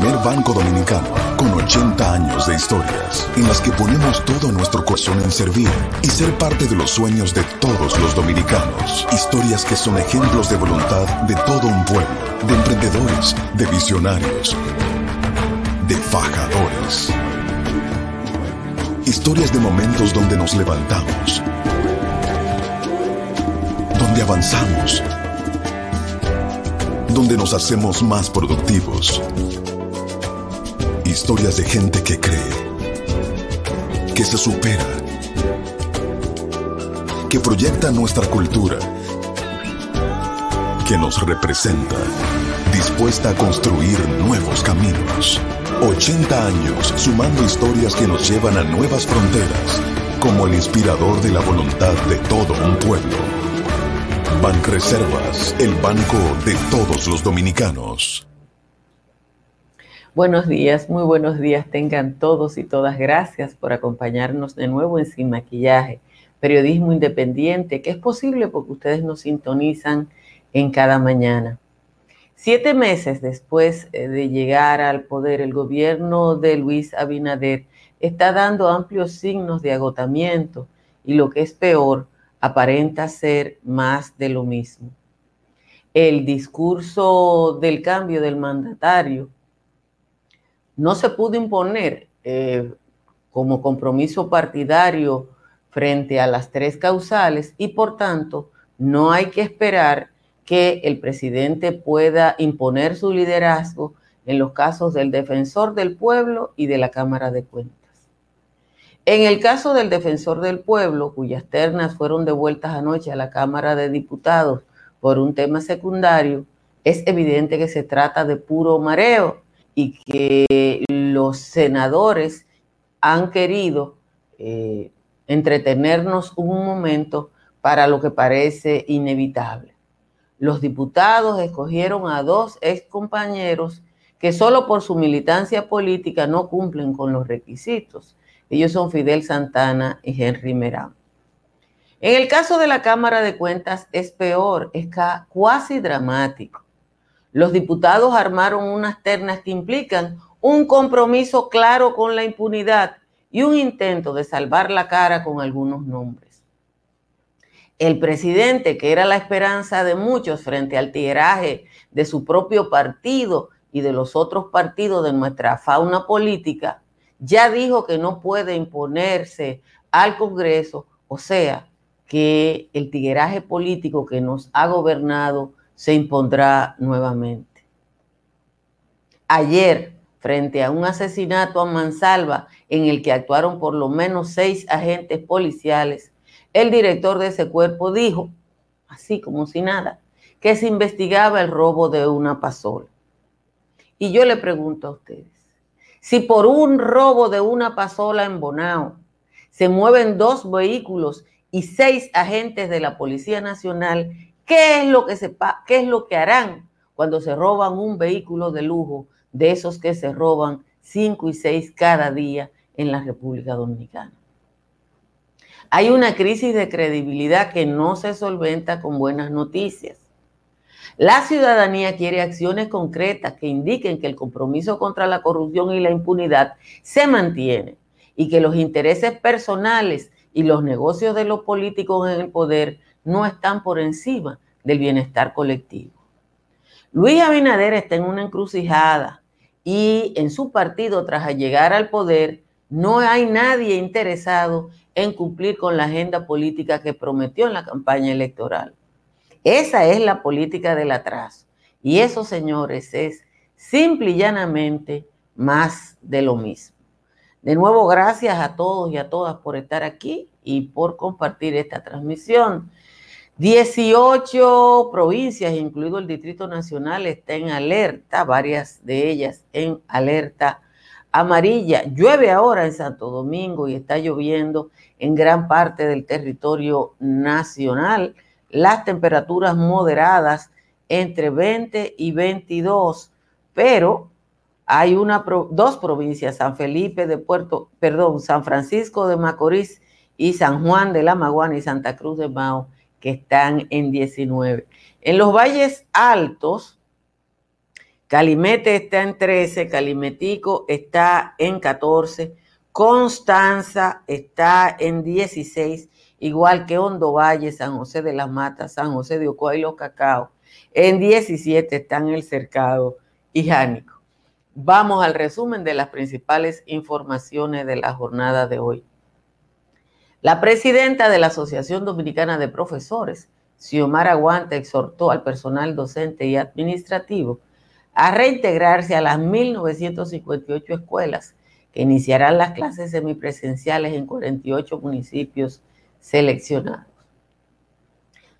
primer banco dominicano con 80 años de historias en las que ponemos todo nuestro corazón en servir y ser parte de los sueños de todos los dominicanos. Historias que son ejemplos de voluntad de todo un pueblo, de emprendedores, de visionarios, de fajadores. Historias de momentos donde nos levantamos, donde avanzamos donde nos hacemos más productivos. Historias de gente que cree, que se supera, que proyecta nuestra cultura, que nos representa, dispuesta a construir nuevos caminos. 80 años sumando historias que nos llevan a nuevas fronteras, como el inspirador de la voluntad de todo un pueblo. Reservas, el banco de todos los dominicanos. Buenos días, muy buenos días tengan todos y todas. Gracias por acompañarnos de nuevo en Sin Maquillaje, periodismo independiente, que es posible porque ustedes nos sintonizan en cada mañana. Siete meses después eh, de llegar al poder, el gobierno de Luis Abinader está dando amplios signos de agotamiento y lo que es peor, aparenta ser más de lo mismo. El discurso del cambio del mandatario no se pudo imponer eh, como compromiso partidario frente a las tres causales y por tanto no hay que esperar que el presidente pueda imponer su liderazgo en los casos del defensor del pueblo y de la Cámara de Cuentas. En el caso del defensor del pueblo, cuyas ternas fueron devueltas anoche a la Cámara de Diputados por un tema secundario, es evidente que se trata de puro mareo y que los senadores han querido eh, entretenernos un momento para lo que parece inevitable. Los diputados escogieron a dos ex compañeros que solo por su militancia política no cumplen con los requisitos ellos son Fidel Santana y Henry Merán. En el caso de la Cámara de Cuentas es peor, es cuasi dramático. Los diputados armaron unas ternas que implican un compromiso claro con la impunidad y un intento de salvar la cara con algunos nombres. El presidente, que era la esperanza de muchos frente al tiraje de su propio partido y de los otros partidos de nuestra fauna política, ya dijo que no puede imponerse al Congreso, o sea, que el tigueraje político que nos ha gobernado se impondrá nuevamente. Ayer, frente a un asesinato a mansalva en el que actuaron por lo menos seis agentes policiales, el director de ese cuerpo dijo, así como si nada, que se investigaba el robo de una pasola. Y yo le pregunto a ustedes, si por un robo de una pasola en Bonao se mueven dos vehículos y seis agentes de la Policía Nacional, ¿qué es lo que, qué es lo que harán cuando se roban un vehículo de lujo de esos que se roban cinco y seis cada día en la República Dominicana? Hay una crisis de credibilidad que no se solventa con buenas noticias. La ciudadanía quiere acciones concretas que indiquen que el compromiso contra la corrupción y la impunidad se mantiene y que los intereses personales y los negocios de los políticos en el poder no están por encima del bienestar colectivo. Luis Abinader está en una encrucijada y en su partido, tras llegar al poder, no hay nadie interesado en cumplir con la agenda política que prometió en la campaña electoral. Esa es la política del atraso. Y eso, señores, es simple y llanamente más de lo mismo. De nuevo, gracias a todos y a todas por estar aquí y por compartir esta transmisión. 18 provincias, incluido el Distrito Nacional, están en alerta, varias de ellas en alerta amarilla. Llueve ahora en Santo Domingo y está lloviendo en gran parte del territorio nacional las temperaturas moderadas entre 20 y 22, pero hay una, dos provincias, San Felipe de Puerto, perdón, San Francisco de Macorís y San Juan de la Maguana y Santa Cruz de Mao, que están en 19. En los valles altos Calimete está en 13, Calimetico está en 14, Constanza está en 16, igual que Hondo Valle, San José de las Matas, San José de Ocoa y Los Cacao. En 17 están El Cercado y Jánico. Vamos al resumen de las principales informaciones de la jornada de hoy. La presidenta de la Asociación Dominicana de Profesores, Xiomara Aguante, exhortó al personal docente y administrativo a reintegrarse a las 1.958 escuelas que iniciarán las clases semipresenciales en 48 municipios seleccionados.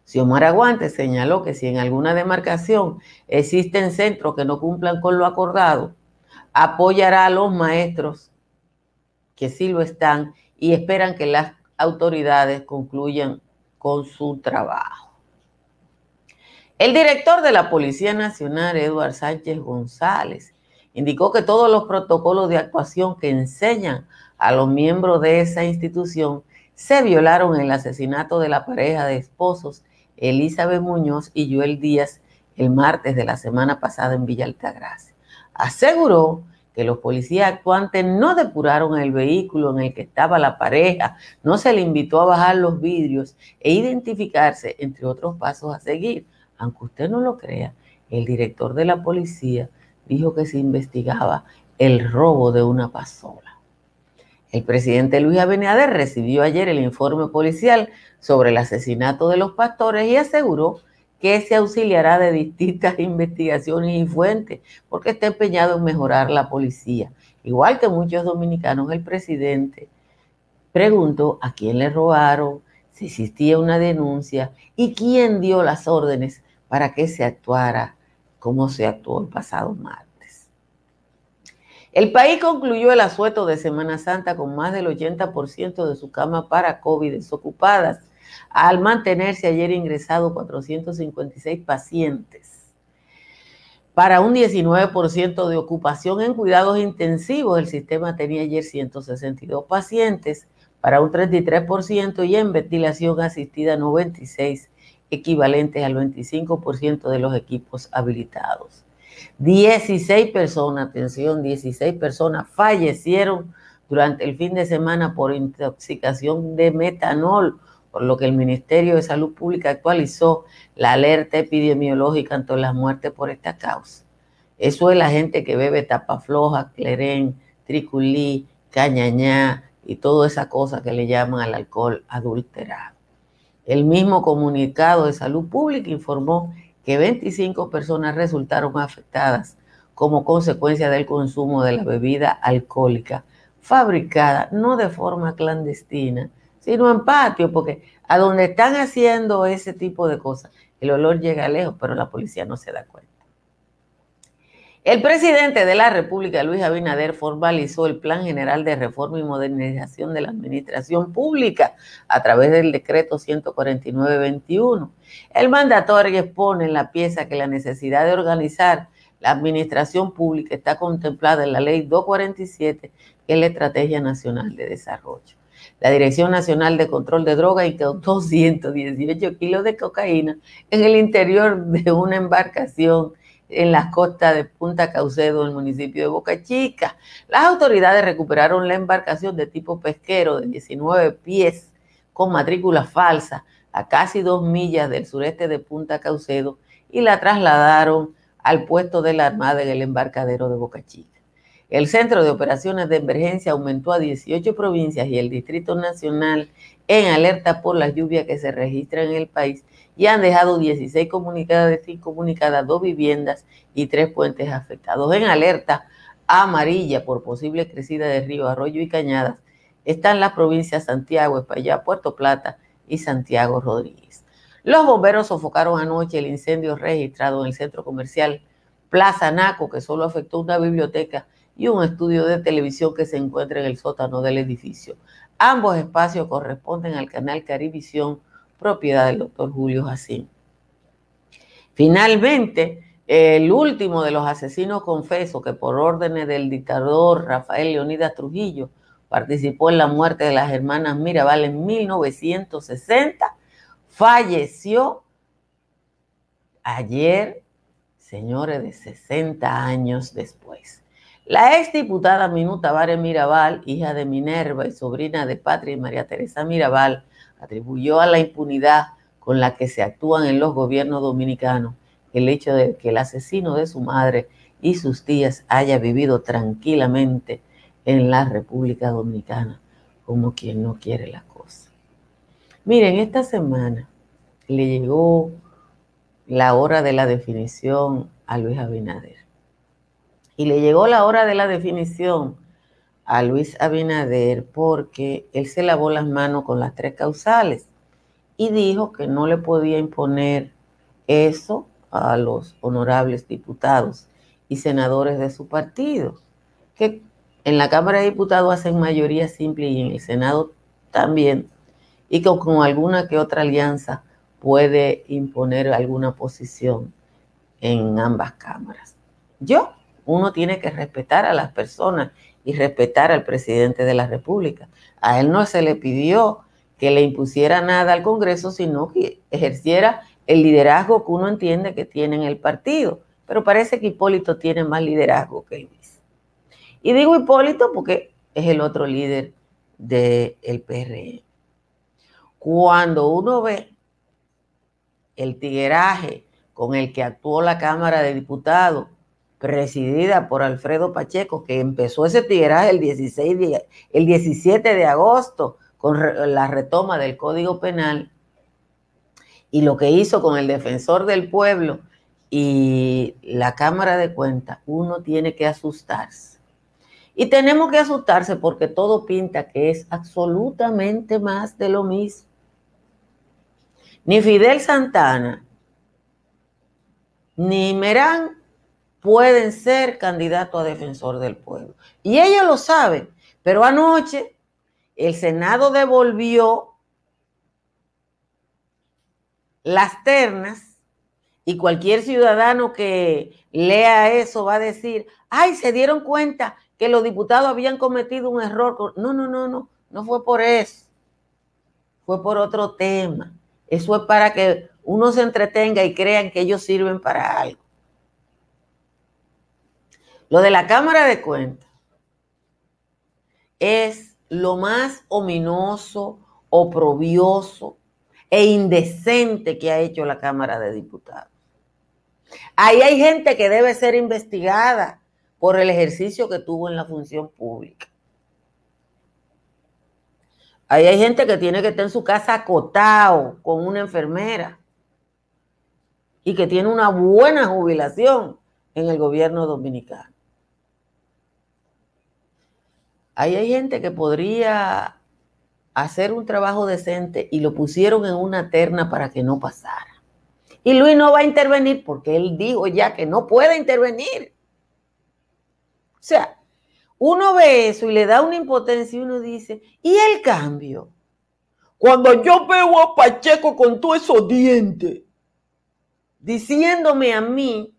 Xiomara Aguante señaló que si en alguna demarcación existen centros que no cumplan con lo acordado, apoyará a los maestros que sí lo están y esperan que las autoridades concluyan con su trabajo. El director de la Policía Nacional, Eduard Sánchez González, indicó que todos los protocolos de actuación que enseñan a los miembros de esa institución se violaron en el asesinato de la pareja de esposos Elizabeth Muñoz y Joel Díaz el martes de la semana pasada en Villa Altagracia. Aseguró que los policías actuantes no depuraron el vehículo en el que estaba la pareja, no se le invitó a bajar los vidrios e identificarse, entre otros pasos a seguir aunque usted no lo crea, el director de la policía dijo que se investigaba el robo de una pasola. El presidente Luis Abinader recibió ayer el informe policial sobre el asesinato de los pastores y aseguró que se auxiliará de distintas investigaciones y fuentes porque está empeñado en mejorar la policía. Igual que muchos dominicanos, el presidente preguntó a quién le robaron, si existía una denuncia y quién dio las órdenes para que se actuara como se actuó el pasado martes. El país concluyó el asueto de Semana Santa con más del 80% de su cama para COVID desocupadas, al mantenerse ayer ingresados 456 pacientes. Para un 19% de ocupación en cuidados intensivos, el sistema tenía ayer 162 pacientes, para un 33% y en ventilación asistida 96 equivalentes al 25% de los equipos habilitados. 16 personas, atención, 16 personas fallecieron durante el fin de semana por intoxicación de metanol, por lo que el Ministerio de Salud Pública actualizó la alerta epidemiológica ante las muertes por esta causa. Eso es la gente que bebe tapa floja, clerén, triculí, cañañá y toda esa cosa que le llaman al alcohol adulterado. El mismo comunicado de salud pública informó que 25 personas resultaron afectadas como consecuencia del consumo de la bebida alcohólica fabricada no de forma clandestina, sino en patio, porque a donde están haciendo ese tipo de cosas, el olor llega lejos, pero la policía no se da cuenta. El presidente de la República, Luis Abinader, formalizó el Plan General de Reforma y Modernización de la Administración Pública a través del decreto 149-21. El mandatorio expone en la pieza que la necesidad de organizar la administración pública está contemplada en la Ley 247, que es la Estrategia Nacional de Desarrollo. La Dirección Nacional de Control de Drogas incautó 218 kilos de cocaína en el interior de una embarcación en las costas de Punta Caucedo, en el municipio de Boca Chica. Las autoridades recuperaron la embarcación de tipo pesquero de 19 pies con matrícula falsa a casi dos millas del sureste de Punta Caucedo y la trasladaron al puesto de la Armada en el embarcadero de Boca Chica. El Centro de Operaciones de Emergencia aumentó a 18 provincias y el Distrito Nacional en alerta por las lluvias que se registran en el país y han dejado 16 comunicadas, incomunicadas, dos viviendas y tres puentes afectados. En alerta amarilla por posible crecida de río, arroyo y cañadas están las provincias Santiago, España, Puerto Plata y Santiago Rodríguez. Los bomberos sofocaron anoche el incendio registrado en el centro comercial Plaza Naco, que solo afectó una biblioteca y un estudio de televisión que se encuentra en el sótano del edificio. Ambos espacios corresponden al canal Carivisión propiedad del doctor Julio Jacín. Finalmente, el último de los asesinos confesos que por órdenes del dictador Rafael Leonidas Trujillo participó en la muerte de las hermanas Mirabal en 1960, falleció ayer, señores, de 60 años después. La ex diputada Minuta Vare Mirabal, hija de Minerva y sobrina de Patria y María Teresa Mirabal, atribuyó a la impunidad con la que se actúan en los gobiernos dominicanos el hecho de que el asesino de su madre y sus tías haya vivido tranquilamente en la República Dominicana, como quien no quiere la cosa. Miren, esta semana le llegó la hora de la definición a Luis Abinader. Y le llegó la hora de la definición a Luis Abinader porque él se lavó las manos con las tres causales y dijo que no le podía imponer eso a los honorables diputados y senadores de su partido, que en la Cámara de Diputados hacen mayoría simple y en el Senado también, y que con alguna que otra alianza puede imponer alguna posición en ambas cámaras. Yo, uno tiene que respetar a las personas y respetar al presidente de la República. A él no se le pidió que le impusiera nada al Congreso, sino que ejerciera el liderazgo que uno entiende que tiene en el partido. Pero parece que Hipólito tiene más liderazgo que Luis. Y digo Hipólito porque es el otro líder del PRE. Cuando uno ve el tigueraje con el que actuó la Cámara de Diputados, presidida por Alfredo Pacheco, que empezó ese tigueraje el, 16 el 17 de agosto con la retoma del Código Penal, y lo que hizo con el defensor del pueblo y la Cámara de Cuentas, uno tiene que asustarse. Y tenemos que asustarse porque todo pinta que es absolutamente más de lo mismo. Ni Fidel Santana, ni Merán pueden ser candidatos a defensor del pueblo. Y ellos lo saben, pero anoche el Senado devolvió las ternas y cualquier ciudadano que lea eso va a decir, ay, se dieron cuenta que los diputados habían cometido un error. No, no, no, no, no fue por eso. Fue por otro tema. Eso es para que uno se entretenga y crean que ellos sirven para algo. Lo de la Cámara de Cuentas es lo más ominoso, oprobioso e indecente que ha hecho la Cámara de Diputados. Ahí hay gente que debe ser investigada por el ejercicio que tuvo en la función pública. Ahí hay gente que tiene que estar en su casa acotado con una enfermera y que tiene una buena jubilación en el gobierno dominicano. Ahí hay gente que podría hacer un trabajo decente y lo pusieron en una terna para que no pasara. Y Luis no va a intervenir porque él dijo ya que no puede intervenir. O sea, uno ve eso y le da una impotencia y uno dice, ¿y el cambio? Cuando yo veo a Pacheco con todos esos dientes, diciéndome a mí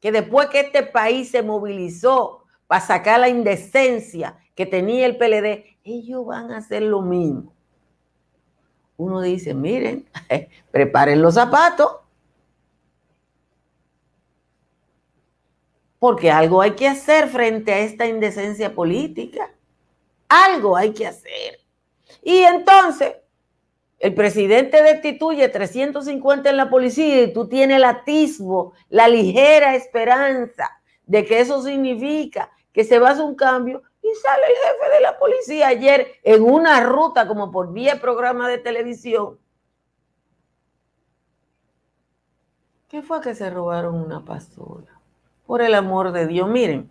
que después que este país se movilizó para sacar la indecencia que tenía el PLD, ellos van a hacer lo mismo. Uno dice, miren, preparen los zapatos. porque algo hay que hacer frente a esta indecencia política. Algo hay que hacer. Y entonces, el presidente destituye 350 en la policía y tú tienes el atisbo, la ligera esperanza de que eso significa que se va a hacer un cambio y sale el jefe de la policía ayer en una ruta como por 10 programas de televisión. ¿Qué fue que se robaron una pasola? Por el amor de Dios, miren,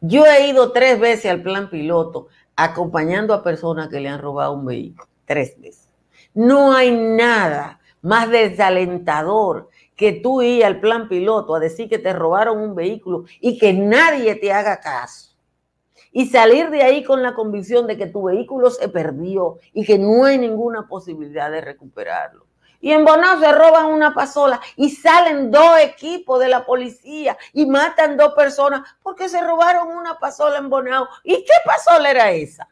yo he ido tres veces al plan piloto acompañando a personas que le han robado un vehículo, tres veces. No hay nada más desalentador que tú ir al plan piloto a decir que te robaron un vehículo y que nadie te haga caso. Y salir de ahí con la convicción de que tu vehículo se perdió y que no hay ninguna posibilidad de recuperarlo. Y en Bonao se roban una pasola y salen dos equipos de la policía y matan dos personas porque se robaron una pasola en Bonao. ¿Y qué pasola era esa?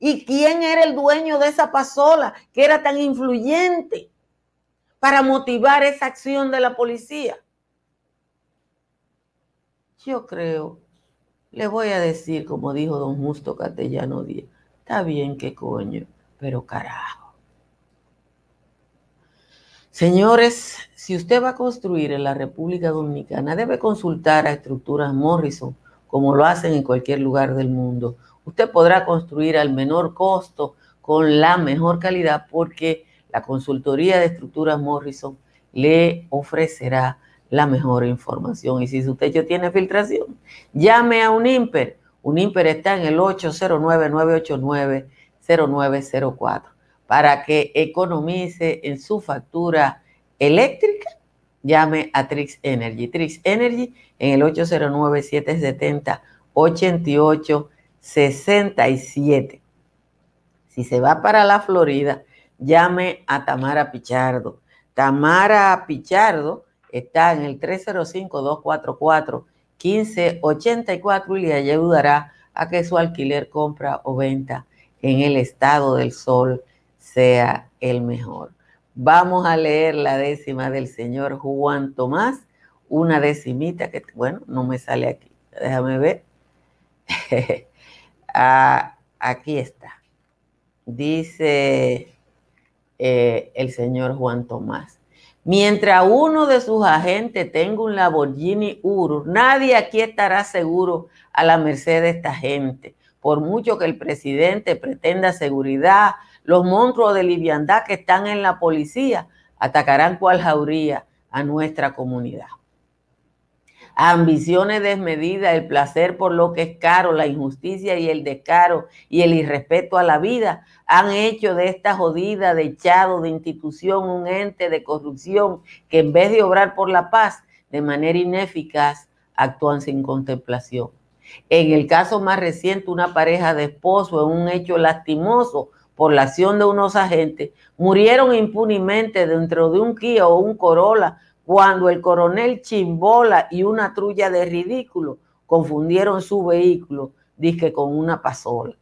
¿Y quién era el dueño de esa pasola que era tan influyente? Para motivar esa acción de la policía. Yo creo, le voy a decir, como dijo don Justo Castellano Díaz, está bien que coño, pero carajo. Señores, si usted va a construir en la República Dominicana, debe consultar a estructuras Morrison, como lo hacen en cualquier lugar del mundo. Usted podrá construir al menor costo, con la mejor calidad, porque la consultoría de estructuras Morrison le ofrecerá la mejor información. Y si su techo tiene filtración, llame a un IMPER. Un IMPER está en el 809-989-0904 para que economice en su factura eléctrica. Llame a Trix Energy. Trix Energy en el 809-770-8867. Si se va para la Florida, llame a Tamara Pichardo. Tamara Pichardo está en el 305-244-1584 y le ayudará a que su alquiler, compra o venta en el estado del sol sea el mejor. Vamos a leer la décima del señor Juan Tomás, una decimita que, bueno, no me sale aquí. Déjame ver. Ah, aquí está. Dice eh, el señor Juan Tomás. Mientras uno de sus agentes tenga un Lamborghini Urus, nadie aquí estará seguro a la merced de esta gente. Por mucho que el presidente pretenda seguridad, los monstruos de liviandad que están en la policía atacarán cual jauría a nuestra comunidad ambiciones desmedidas, el placer por lo que es caro, la injusticia y el descaro y el irrespeto a la vida han hecho de esta jodida, de echado de institución un ente de corrupción que en vez de obrar por la paz de manera ineficaz, actúan sin contemplación. En el caso más reciente, una pareja de esposos en un hecho lastimoso por la acción de unos agentes, murieron impunemente dentro de un Kia o un Corolla cuando el coronel Chimbola y una trulla de ridículo confundieron su vehículo, dije, con una pasola.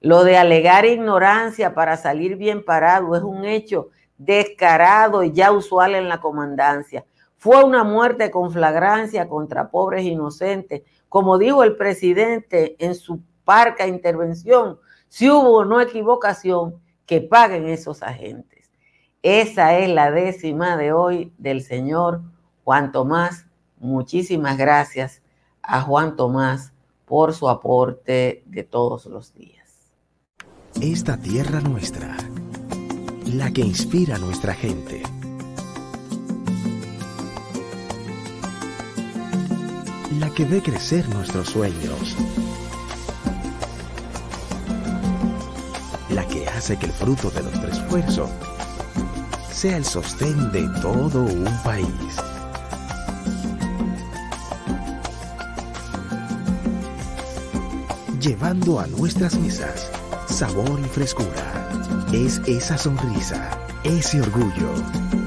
Lo de alegar ignorancia para salir bien parado es un hecho descarado y ya usual en la comandancia. Fue una muerte con flagrancia contra pobres inocentes. Como dijo el presidente en su parca intervención, si hubo no equivocación, que paguen esos agentes. Esa es la décima de hoy del señor Juan Tomás. Muchísimas gracias a Juan Tomás por su aporte de todos los días. Esta tierra nuestra, la que inspira a nuestra gente. La que ve crecer nuestros sueños. La que hace que el fruto de nuestro esfuerzo sea el sostén de todo un país. Llevando a nuestras mesas sabor y frescura. Es esa sonrisa, ese orgullo,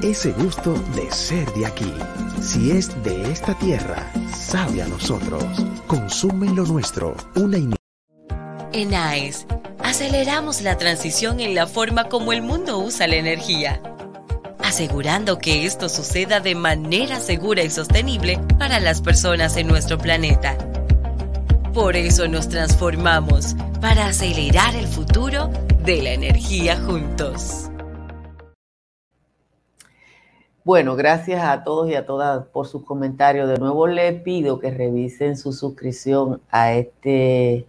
ese gusto de ser de aquí. Si es de esta tierra, sabe a nosotros. Consume lo nuestro. Una En AES, aceleramos la transición en la forma como el mundo usa la energía asegurando que esto suceda de manera segura y sostenible para las personas en nuestro planeta. Por eso nos transformamos para acelerar el futuro de la energía juntos. Bueno, gracias a todos y a todas por sus comentarios. De nuevo le pido que revisen su suscripción a este,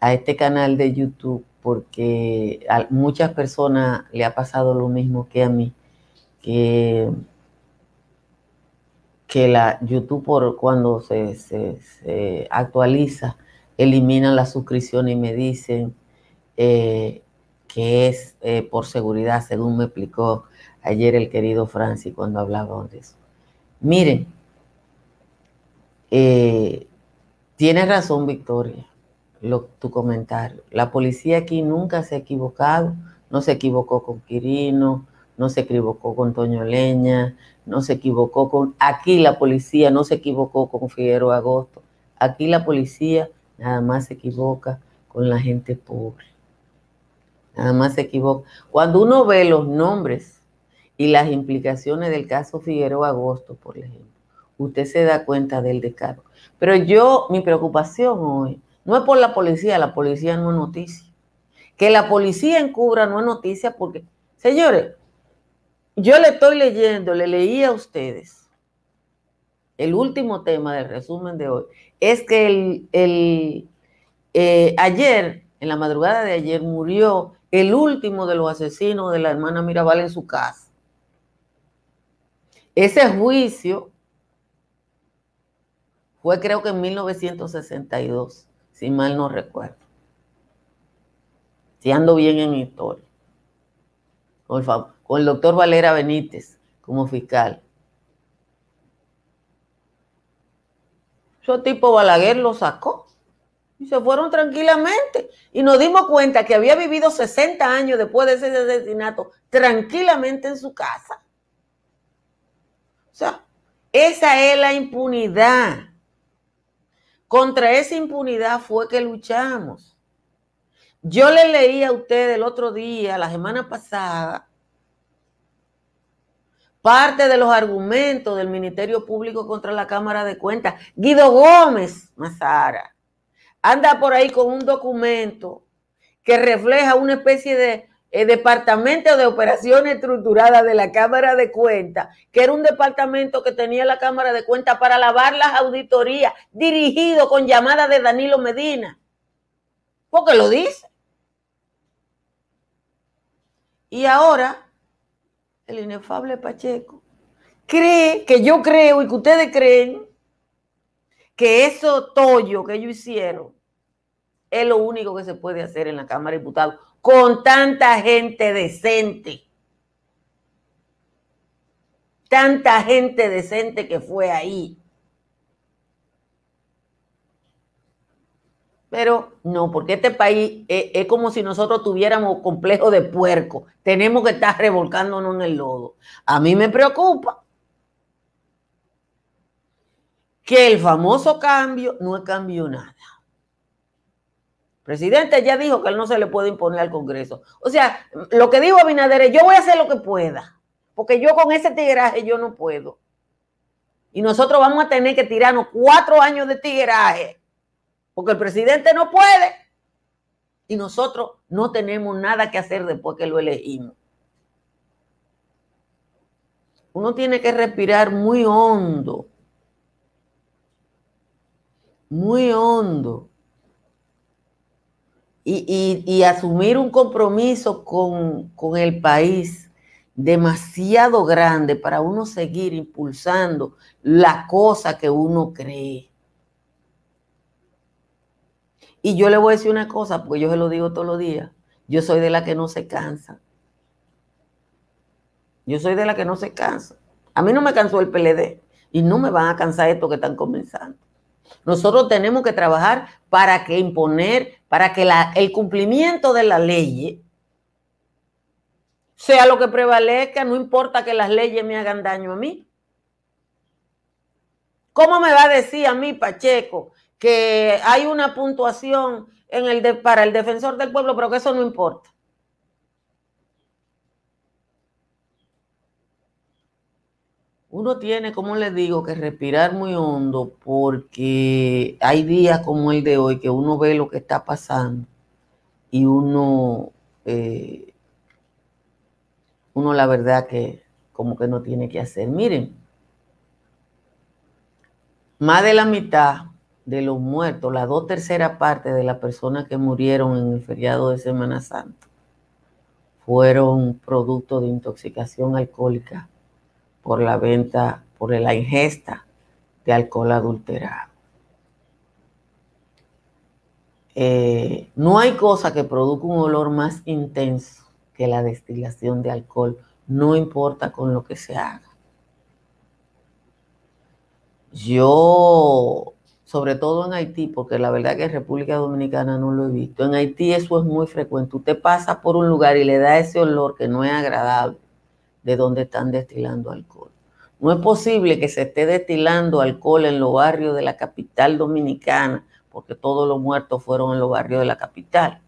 a este canal de YouTube porque a muchas personas le ha pasado lo mismo que a mí que, la YouTube por cuando se, actualiza elimina la suscripción y me dicen eh, que es eh, por seguridad, según me explicó ayer el querido Francis cuando hablaba de eso. Miren, eh, tiene razón Victoria, tu comentario. La policía aquí nunca se ha equivocado, no se equivocó con Quirino, no se equivocó con Toño Leña, no se equivocó con... Aquí la policía no se equivocó con Figueroa Agosto. Aquí la policía nada más se equivoca con la gente pobre. Nada más se equivoca. Cuando uno ve los nombres y las implicaciones del caso Figueroa Agosto, por ejemplo, usted se da cuenta del descargo. Pero yo, mi preocupación hoy, no es por la policía, la policía no es noticia. Que la policía encubra no es noticia porque, señores, yo le estoy leyendo, le leí a ustedes el último tema del resumen de hoy, es que el, eh, ayer, en la madrugada de ayer, murió el último de los asesinos de la hermana Mirabal en su casa. Ese juicio fue creo que en 1962, si mal no recuerdo. Si ando bien en historia. Con el, con el doctor Valera Benítez como fiscal. Ese tipo Balaguer lo sacó y se fueron tranquilamente. Y nos dimos cuenta que había vivido 60 años después de ese asesinato tranquilamente en su casa. O sea, esa es la impunidad. Contra esa impunidad fue que luchamos. Yo le leí a usted el otro día, la semana pasada, parte de los argumentos del Ministerio Público contra la Cámara de Cuentas. Guido Gómez Mazara anda por ahí con un documento que refleja una especie de eh, departamento de operaciones estructuradas de la Cámara de Cuentas, que era un departamento que tenía la Cámara de Cuentas para lavar las auditorías, dirigido con llamada de Danilo Medina. Porque lo dice. Y ahora el inefable Pacheco, cree que yo creo y que ustedes creen que eso tollo que ellos hicieron es lo único que se puede hacer en la Cámara de Diputados con tanta gente decente. Tanta gente decente que fue ahí. Pero no, porque este país es, como si nosotros tuviéramos complejo de puerco. Tenemos que estar revolcándonos en el lodo. A mí me preocupa que el famoso cambio no cambiado nada. El presidente ya dijo que él no se le puede imponer al Congreso. O sea, lo que dijo Abinader es, yo voy a hacer lo que pueda, porque yo con ese tigraje yo no puedo. Y nosotros vamos a tener que tirarnos cuatro años de tigraje porque el presidente no puede y nosotros no tenemos nada que hacer después que lo elegimos. Uno tiene que respirar muy hondo, muy hondo, y, asumir un compromiso con, con el país demasiado grande para uno seguir impulsando la cosa que uno cree. Y yo le voy a decir una cosa, porque yo se lo digo todos los días. Yo soy de la que no se cansa. Yo soy de la que no se cansa. A mí no me cansó el PLD y no me van a cansar estos que están comenzando. Nosotros tenemos que trabajar para que imponer, para que el cumplimiento de la ley sea lo que prevalezca, no importa que las leyes me hagan daño a mí. ¿Cómo me va a decir a mí, Pacheco, que hay una puntuación en el de, para el defensor del pueblo, pero que eso no importa. Uno tiene, como les digo, que respirar muy hondo porque hay días como el de hoy que uno ve lo que está pasando y uno, eh, uno la verdad que como que no tiene que hacer. Miren, más de la mitad de los muertos, la dos terceras partes de las personas que murieron en el feriado de Semana Santa fueron producto de intoxicación alcohólica por la venta, por la ingesta de alcohol adulterado. Eh, no hay cosa que produzca un olor más intenso que la destilación de alcohol, no importa con lo que se haga. Yo sobre todo en Haití, porque la verdad que en República Dominicana no lo he visto. En Haití eso es muy frecuente. Usted pasa por un lugar y le da ese olor que no es agradable de donde están destilando alcohol. No es posible que se esté destilando alcohol en los barrios de la capital dominicana, porque todos los muertos fueron en los barrios de la capital,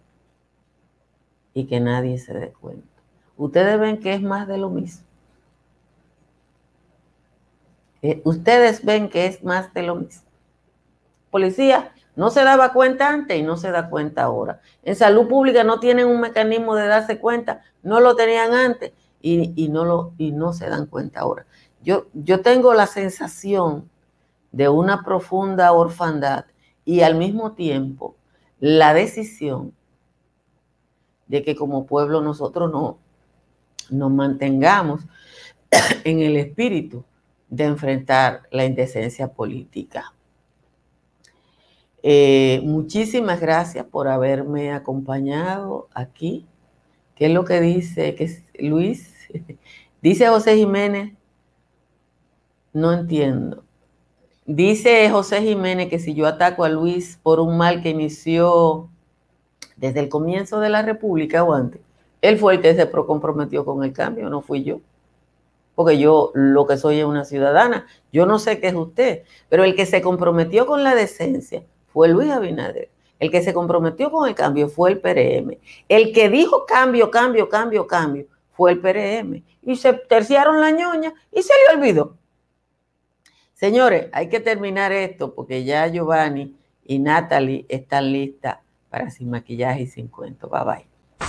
y que nadie se dé cuenta. Ustedes ven que es más de lo mismo. eh, ustedes ven que es más de lo mismo. Policía no se daba cuenta antes y no se da cuenta ahora. En salud pública no tienen un mecanismo de darse cuenta, no lo tenían antes y, no, lo, y no se dan cuenta ahora. Yo, yo tengo la sensación de una profunda orfandad y al mismo tiempo la decisión de que como pueblo nosotros no nos mantengamos en el espíritu de enfrentar la indecencia política. Eh, muchísimas gracias por haberme acompañado aquí. ¿Qué es lo que dice que Luis? dice José Jiménez, no entiendo. Dice José Jiménez que si yo ataco a Luis por un mal que inició desde el comienzo de la República o antes, él fue el que se comprometió con el cambio, no fui yo. Porque yo lo que soy es una ciudadana. Yo no sé qué es usted, pero el que se comprometió con la decencia fue Luis Abinader. El que se comprometió con el cambio fue el PRM. El que dijo cambio, cambio, cambio, cambio fue el PRM. Y se terciaron la ñoña y se le olvidó. Señores, hay que terminar esto porque ya Giovanni y Natalie están listas para sin maquillaje y sin cuento. Bye bye.